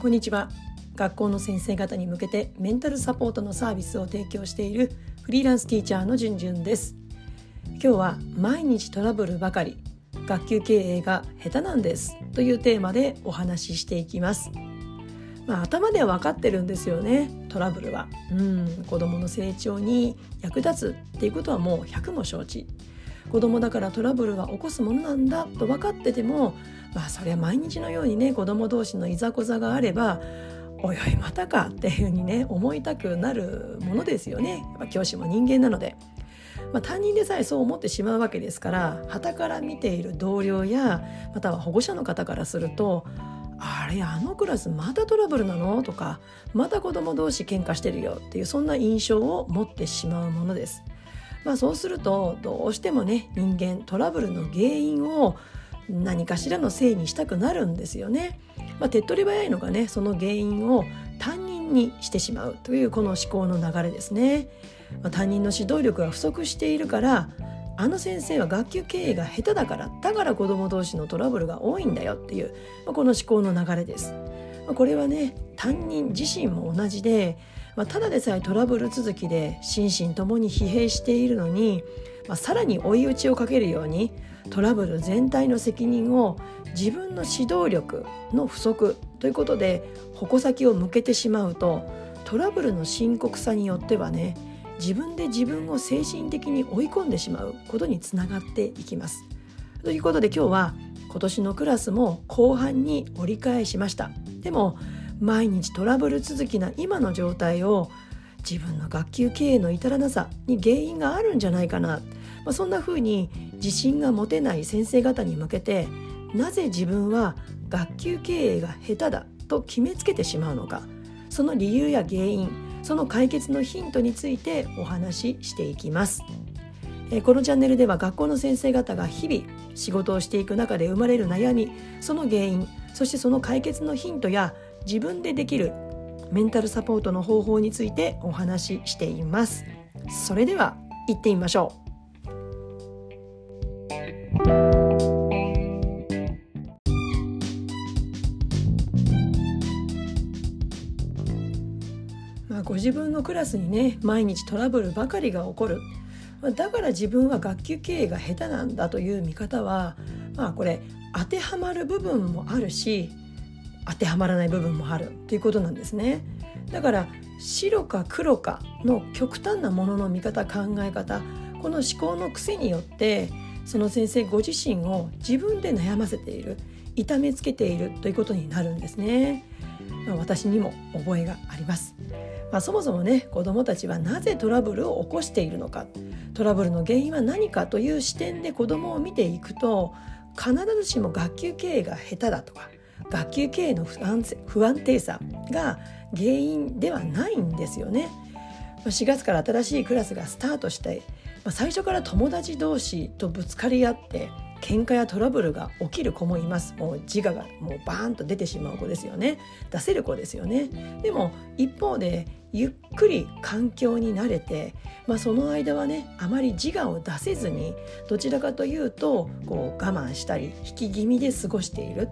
こんにちは。学校の先生方に向けてメンタルサポートのサービスを提供しているフリーランスティーチャーのじゅんじゅんです。今日は毎日トラブルばかり。学級経営が下手なんです。というテーマでお話ししていきます。まあ、頭では分かってるんですよね。トラブルは。うん。子どもの成長に役立つっていうことはもう100も承知。子供だからトラブルは起こすものなんだと分かっててもまあそりゃ毎日のようにね子供同士のいざこざがあればおいおいまたかっていうふうにね思いたくなるものですよね教師も人間なので。まあ、担任でさえそう思ってしまうわけですから旗から見ている同僚やまたは保護者の方からするとあれあのクラスまたトラブルなの？とかまた子供同士喧嘩してるよっていうそんな印象を持ってしまうものです。まあ、そうするとどうしてもね人間トラブルの原因を何かしらのせいにしたくなるんですよね。まあ、手っ取り早いのがねその原因を担任にしてしまうというこの思考の流れですね。まあ、担任の指導力が不足しているからあの先生は学級経営が下手だからだから子ども同士のトラブルが多いんだよっていう、まあ、この思考の流れです。まあ、これはね担任自身も同じで、まあ、ただでさえトラブル続きで心身ともに疲弊しているのに、まあ、さらに追い打ちをかけるようにトラブル全体の責任を自分の指導力の不足ということで矛先を向けてしまうとトラブルの深刻さによってはね自分で自分を精神的に追い込んでしまうことにつながっていきます。ということで今日は今年のクラスも後半に折り返しました。でも毎日トラブル続きな今の状態を自分の学級経営の至らなさに原因があるんじゃないかな、まあ、そんな風に自信が持てない先生方に向けてなぜ自分は学級経営が下手だと決めつけてしまうのかその理由や原因その解決のヒントについてお話ししていきます。このチャンネルでは学校の先生方が日々仕事をしていく中で生まれる悩みその原因そしてその解決のヒントや自分でできるメンタルサポートの方法についてお話ししています。それでは行ってみましょう。まあ、ご自分のクラスにね毎日トラブルばかりが起こる。だから自分は学級経営が下手なんだという見方はまあこれ当てはまる部分もあるし当てはまらない部分もあるということなんですね。だから白か黒かの極端なものの見方考え方この思考の癖によってその先生ご自身を自分で悩ませている痛めつけているということになるんですね。まあ、私にも覚えがあります。まあ、そもそもね子どもたちはなぜトラブルを起こしているのかトラブルの原因は何かという視点で子どもを見ていくと必ずしも学級経営が下手だとか学級経営の不安不安定さが原因ではないんですよね。4月から新しいクラスがスタートして最初から友達同士とぶつかり合って喧嘩やトラブルが起きる子もいます。もう自我がもうバーンと出てしまう子ですよね。出せる子ですよね。でも一方でゆっくり環境に慣れて、まあ、その間はねあまり自我を出せずにどちらかというとこう我慢したり引き気味で過ごしている。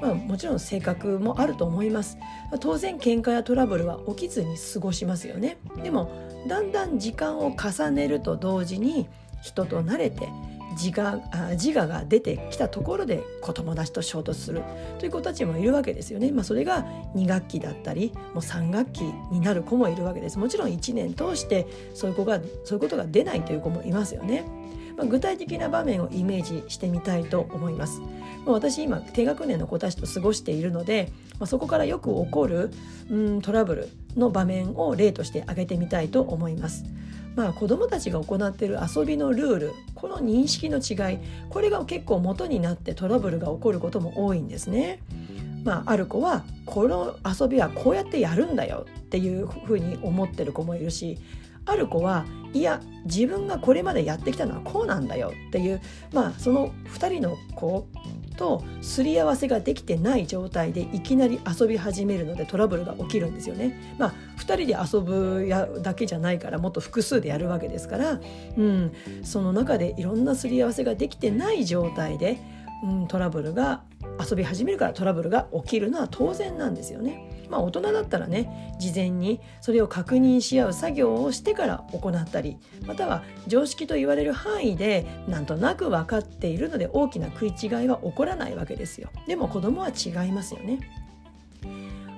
まあ、もちろん性格もあると思います当然喧嘩やトラブルは起きずに過ごしますよねでもだんだん時間を重ねると同時に人と慣れて自我自我が出てきたところで子供たちと衝突するという子たちもいるわけですよね。まあ、それが2学期だったりもう3学期になる子もいるわけです。もちろん1年通してそういう子がそういうことが出ないという子もいますよね。まあ、具体的な場面をイメージしてみたいと思います。まあ、私今低学年の子たちと過ごしているので、まあ、そこからよく起こるうんトラブルの場面を例として挙げてみたいと思います。まあ、子どもたちが行っている遊びのルールこの認識の違いこれが結構元になってトラブルが起こることも多いんですね。まあ、ある子はこの遊びはこうやってやるんだよっていうふうに思ってる子もいるしある子はいや自分がこれまでやってきたのはこうなんだよっていうまあその2人の子とすり合わせができてない状態でいきなり遊び始めるのでトラブルが起きるんですよね。まあ2人で遊ぶやだけじゃないからもっと複数でやるわけですから、うん、その中でいろんなすり合わせができてない状態で、うん、トラブルが遊び始めるからトラブルが起きるのは当然なんですよね。まあ大人だったらね事前にそれを確認し合う作業をしてから行ったりまたは常識と言われる範囲でなんとなく分かっているので大きな食い違いは起こらないわけですよ。でも子供は違いますよね。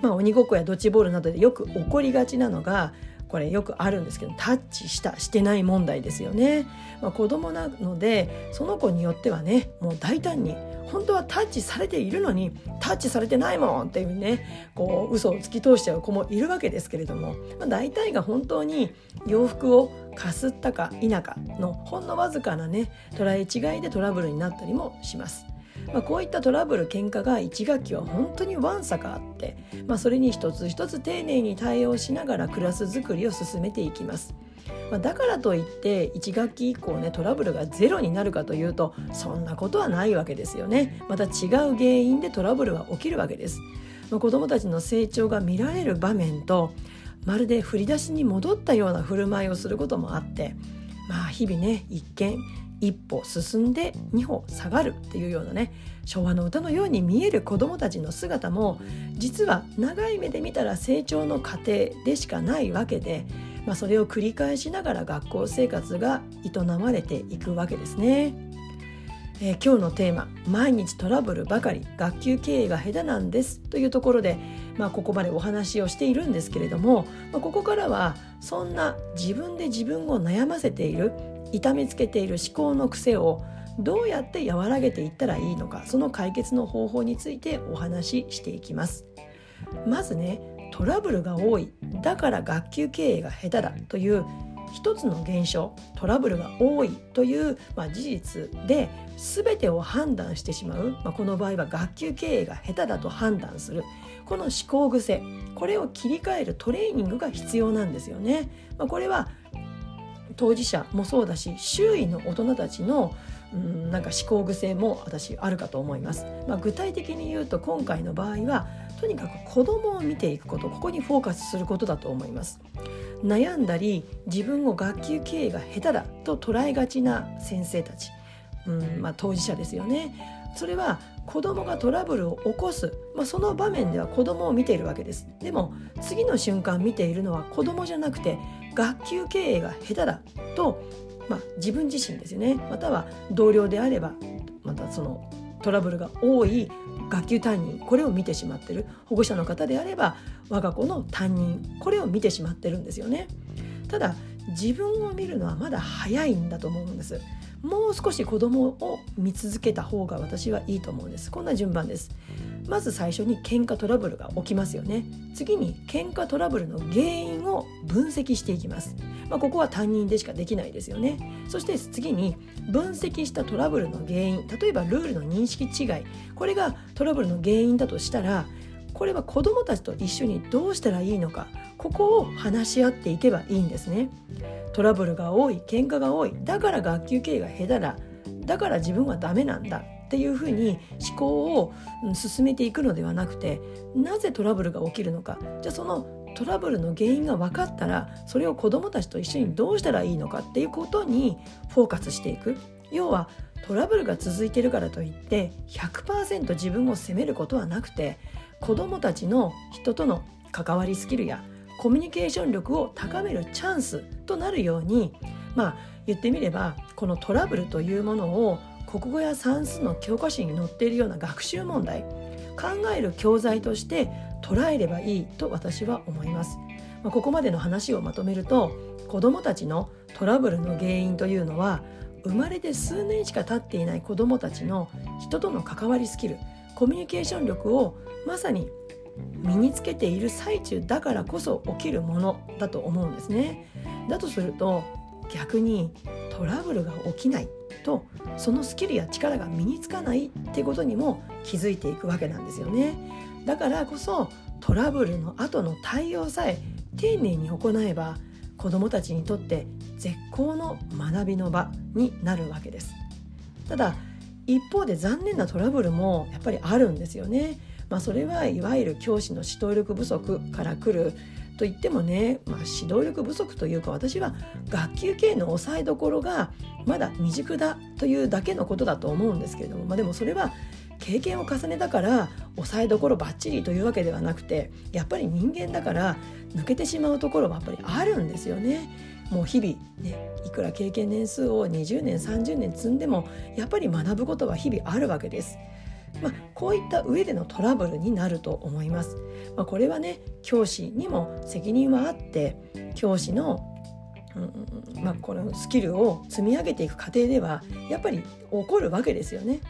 まあ鬼ごっこやドッジボールなどでよく起こりがちなのがこれよくあるんですけどタッチしたしてない問題ですよね、まあ、子供なのでその子によってはねもう大胆に本当はタッチされているのにタッチされてないもんっていうねこう嘘を突き通しちゃう子もいるわけですけれども、まあ、大体が本当に洋服をかすったか否かのほんのわずかなね捉え違いでトラブルになったりもします。まあ、こういったトラブル喧嘩が1学期は本当にわんさかあって、まあ、それに一つ一つ丁寧に対応しながらクラス作りを進めていきます。まあ、だからといって1学期以降ねトラブルがゼロになるかというとそんなことはないわけですよね。また違う原因でトラブルは起きるわけです。まあ、子どもたちの成長が見られる場面とまるで振り出しに戻ったような振る舞いをすることもあってまあ日々ね一見一歩進んで二歩下がるっていうようなね昭和の歌のように見える子どもたちの姿も実は長い目で見たら成長の過程でしかないわけで、まあ、それを繰り返しながら学校生活が営まれていくわけですね。えー、今日のテーマ「毎日トラブルばかり学級経営が下手なんです」というところで、まあ、ここまでお話をしているんですけれども、まあ、ここからはそんな自分で自分を悩ませている痛めつけている思考の癖をどうやって和らげていったらいいのかその解決の方法についてお話ししていきますまずねトラブルが多いだから学級経営が下手だという一つの現象トラブルが多いという、まあ、事実で全てを判断してしまう、まあ、この場合は学級経営が下手だと判断するこの思考癖これを切り替えるトレーニングが必要なんですよね。まあ、これは当事者もそうだし周囲の大人たちのうんなんか思考癖も私あるかと思います、まあ、具体的に言うと今回の場合はとにかく子供を見ていくことここにフォーカスすることだと思います。悩んだり自分を学級経営が下手だと捉えがちな先生たち、うんまあ、当事者ですよね。それは子供がトラブルを起こす、まあ、その場面では子供を見ているわけです。でも次の瞬間見ているのは子供じゃなくて学級経営が下手だと、まあ、自分自身ですよねまたは同僚であればまたそのトラブルが多い学級担任これを見てしまってる保護者の方であれば我が子の担任これを見てしまってるんですよね。ただ自分を見るのはまだ早いんだと思うんです。もう少し子供を見続けた方が私はいいと思うんです。こんな順番です。まず最初に喧嘩トラブルが起きますよね。次に喧嘩トラブルの原因を分析していきます、まあ、ここは担任でしかできないですよね。そして次に分析したトラブルの原因例えばルールの認識違い。これがトラブルの原因だとしたらこれは子どもたちと一緒にどうしたらいいのかここを話し合っていけばいいんですね。トラブルが多い喧嘩が多いだから学級経営が下手だだから自分はダメなんだっていうふうに思考を進めていくのではなくてなぜトラブルが起きるのか。じゃあそのトラブルの原因が分かったらそれを子どもたちと一緒にどうしたらいいのかっていうことにフォーカスしていく。要はトラブルが続いてるからといって100%自分を責めることはなくて子どもたちの人との関わりスキルやコミュニケーション力を高めるチャンスとなるようにまあ言ってみればこのトラブルというものを国語や算数の教科書に載っているような学習問題考える教材として捉えればいいと私は思います。まあ、ここまでの話をまとめると子どもたちのトラブルの原因というのは生まれて数年しか経っていない子どもたちの人との関わりスキルコミュニケーション力をまさに身につけている最中だからこそ起きるものだと思うんですね。だとすると逆にトラブルが起きないとそのスキルや力が身につかないってことにも気づいていくわけなんですよね。だからこそトラブルの後の対応さえ丁寧に行えば子どもたちにとって絶好の学びの場になるわけです。ただ一方で残念なトラブルもやっぱりあるんですよね。まあ、それはいわゆる教師の指導力不足から来ると言ってもね、まあ、指導力不足というか私は学級経営の抑えどころがまだ未熟だというだけのことだと思うんですけれども、まあ、でもそれは経験を重ねたから抑えどころばっちりというわけではなくてやっぱり人間だから抜けてしまうところはやっぱりあるんですよね。もう日々ねいくら経験年数を20年30年積んでもやっぱり学ぶことは日々あるわけです。まあ、こういった上でのトラブルになると思います。まあ、これはね教師にも責任はあって教師のうんまあ、このスキルを積み上げていく過程ではやっぱり起こるわけですよね。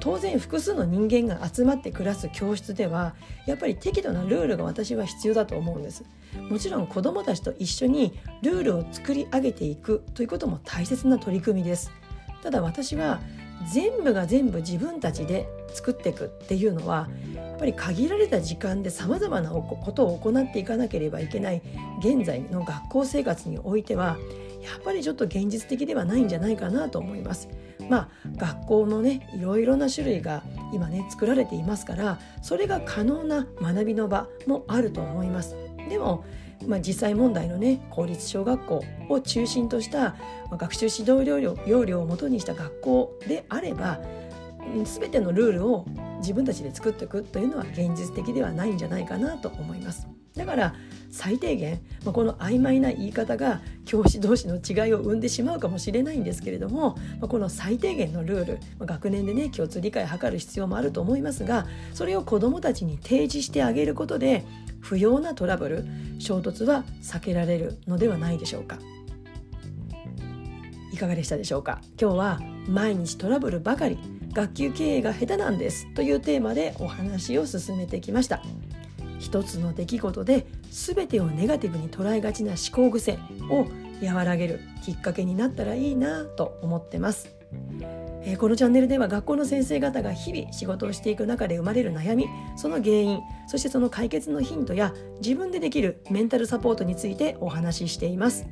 当然複数の人間が集まって暮らす教室ではやっぱり適度なルールが私は必要だと思うんです。もちろん子どもたちと一緒にルールを作り上げていくということも大切な取り組みです。ただ私は全部が全部自分たちで作っていくっていうのはやっぱり限られた時間でさまざまなことを行っていかなければいけない現在の学校生活においてはやっぱりちょっと現実的ではないんじゃないかなと思います。まあ学校のねいろいろな種類が今ね作られていますからそれが可能な学びの場もあると思います。でもまあ、実際問題のね公立小学校を中心とした学習指導要領要領をもとにした学校であれば全てのルールを自分たちで作っていくというのは現実的ではないんじゃないかなと思います。だから最低限、まあ、この曖昧な言い方が教師同士の違いを生んでしまうかもしれないんですけれども、まあ、この最低限のルール、まあ、学年でね共通理解を図る必要もあると思いますがそれを子どもたちに提示してあげることで不要なトラブル衝突は避けられるのではないでしょうか。いかがでしたでしょうか？今日は毎日トラブルばかり学級経営が下手なんですというテーマでお話を進めてきました。一つの出来事で全てをネガティブに捉えがちな思考癖を和らげるきっかけになったらいいなと思ってます。えこのチャンネルでは学校の先生方が日々仕事をしていく中で生まれる悩みその原因そしてその解決のヒントや自分でできるメンタルサポートについてお話ししています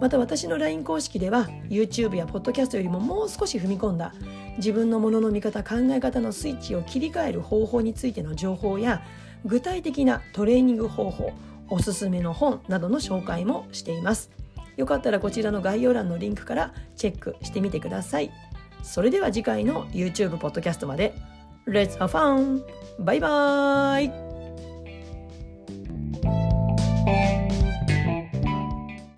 また私の LINE 公式では YouTube や Podcast よりももう少し踏み込んだ自分のものの見方考え方のスイッチを切り替える方法についての情報や具体的なトレーニング方法おすすめの本などの紹介もしています。よかったらこちらの概要欄のリンクからチェックしてみてください。それでは次回の YouTube ポッドキャストまで。Let's have fun! バイバーイ